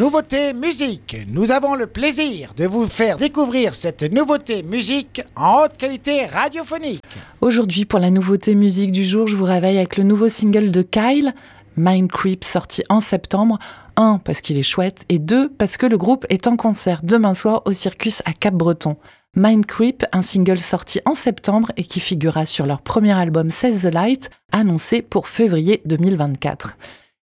Nouveauté musique. Nous avons le plaisir de vous faire découvrir cette nouveauté musique en haute qualité radiophonique. Aujourd'hui, pour la nouveauté musique du jour, je vous réveille avec le nouveau single de Kyle, Mind Creep, sorti en septembre. Un, parce qu'il est chouette, et deux, parce que le groupe est en concert demain soir au Circus à Cap-Breton. Mind Creep, un single sorti en septembre et qui figurera sur leur premier album Seize the Light, annoncé pour février 2024.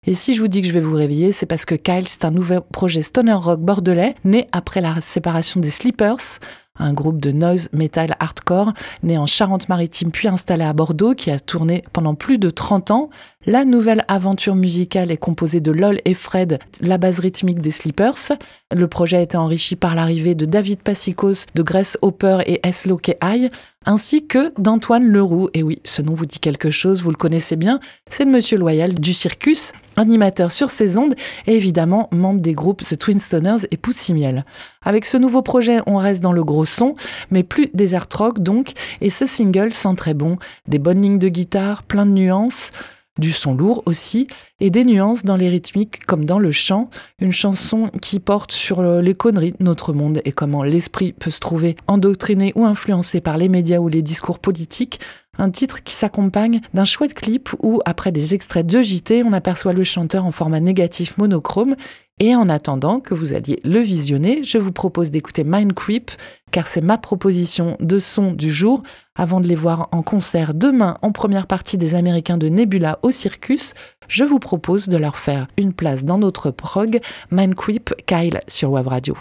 Et si je vous dis que je vais vous réveiller, c'est parce que Kyle, c'est un nouveau projet stoner rock bordelais, né après la séparation des Sleepers, un groupe de noise metal hardcore né en Charente-Maritime puis installé à Bordeaux qui a tourné pendant plus de 30 ans. La nouvelle aventure musicale est composée de LOL et Fred, la base rythmique des Sleepers. Le projet a été enrichi par l'arrivée de David Passicos, de Grace Hopper et Eslo High, ainsi que d'Antoine Leroux. Et oui, ce nom vous dit quelque chose, vous le connaissez bien, c'est monsieur loyal du Circus, animateur sur ses ondes et évidemment membre des groupes The Twin Stoners et Poussimiel. Avec ce nouveau projet, on reste dans le gros son, mais plus des art rock donc, et ce single sent très bon, des bonnes lignes de guitare, plein de nuances, du son lourd aussi, et des nuances dans les rythmiques comme dans le chant, une chanson qui porte sur les conneries de notre monde et comment l'esprit peut se trouver endoctriné ou influencé par les médias ou les discours politiques, un titre qui s'accompagne d'un chouette clip où, après des extraits de JT, on aperçoit le chanteur en format négatif monochrome. Et en attendant que vous alliez le visionner, je vous propose d'écouter Mind Creep, car c'est ma proposition de son du jour. Avant de les voir en concert demain en première partie des Américains de Nebula au Circus, je vous propose de leur faire une place dans notre prog. Mind Creep, Kyle sur Web Radio.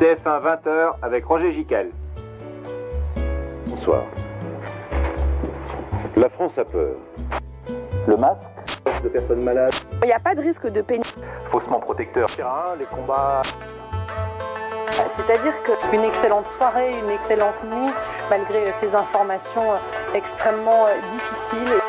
TF1 20h avec Roger Giquel. Bonsoir. La France a peur. Le masque De personnes malades. Il n'y a pas de risque de pénis. Faussement protecteur. Terrain, les combats. C'est-à-dire qu'une excellente soirée, une excellente nuit, malgré ces informations extrêmement difficiles.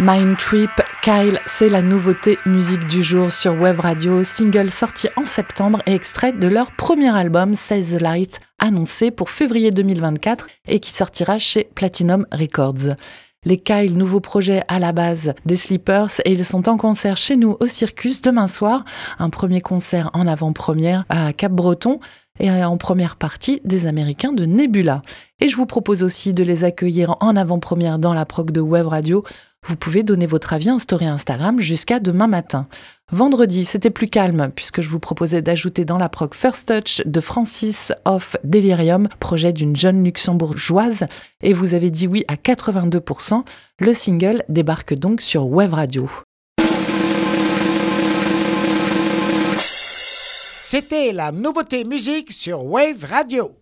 Mind Creep, Kyle, c'est la nouveauté musique du jour sur Web Radio, single sorti en septembre et extrait de leur premier album, Says the Light, annoncé pour février 2024 et qui sortira chez Platinum Records. Les Kyle, nouveau projet à la base des Sleepers, et ils sont en concert chez nous au Circus demain soir. Un premier concert en avant-première à Cap-Breton et en première partie des Américains de Nebula. Et je vous propose aussi de les accueillir en avant-première dans la prog de Web Radio vous pouvez donner votre avis en story Instagram jusqu'à demain matin. Vendredi, c'était plus calme puisque je vous proposais d'ajouter dans la prog First Touch de Francis of Delirium, projet d'une jeune luxembourgeoise, et vous avez dit oui à 82%. Le single débarque donc sur Web Radio. C'était la nouveauté musique sur Wave Radio.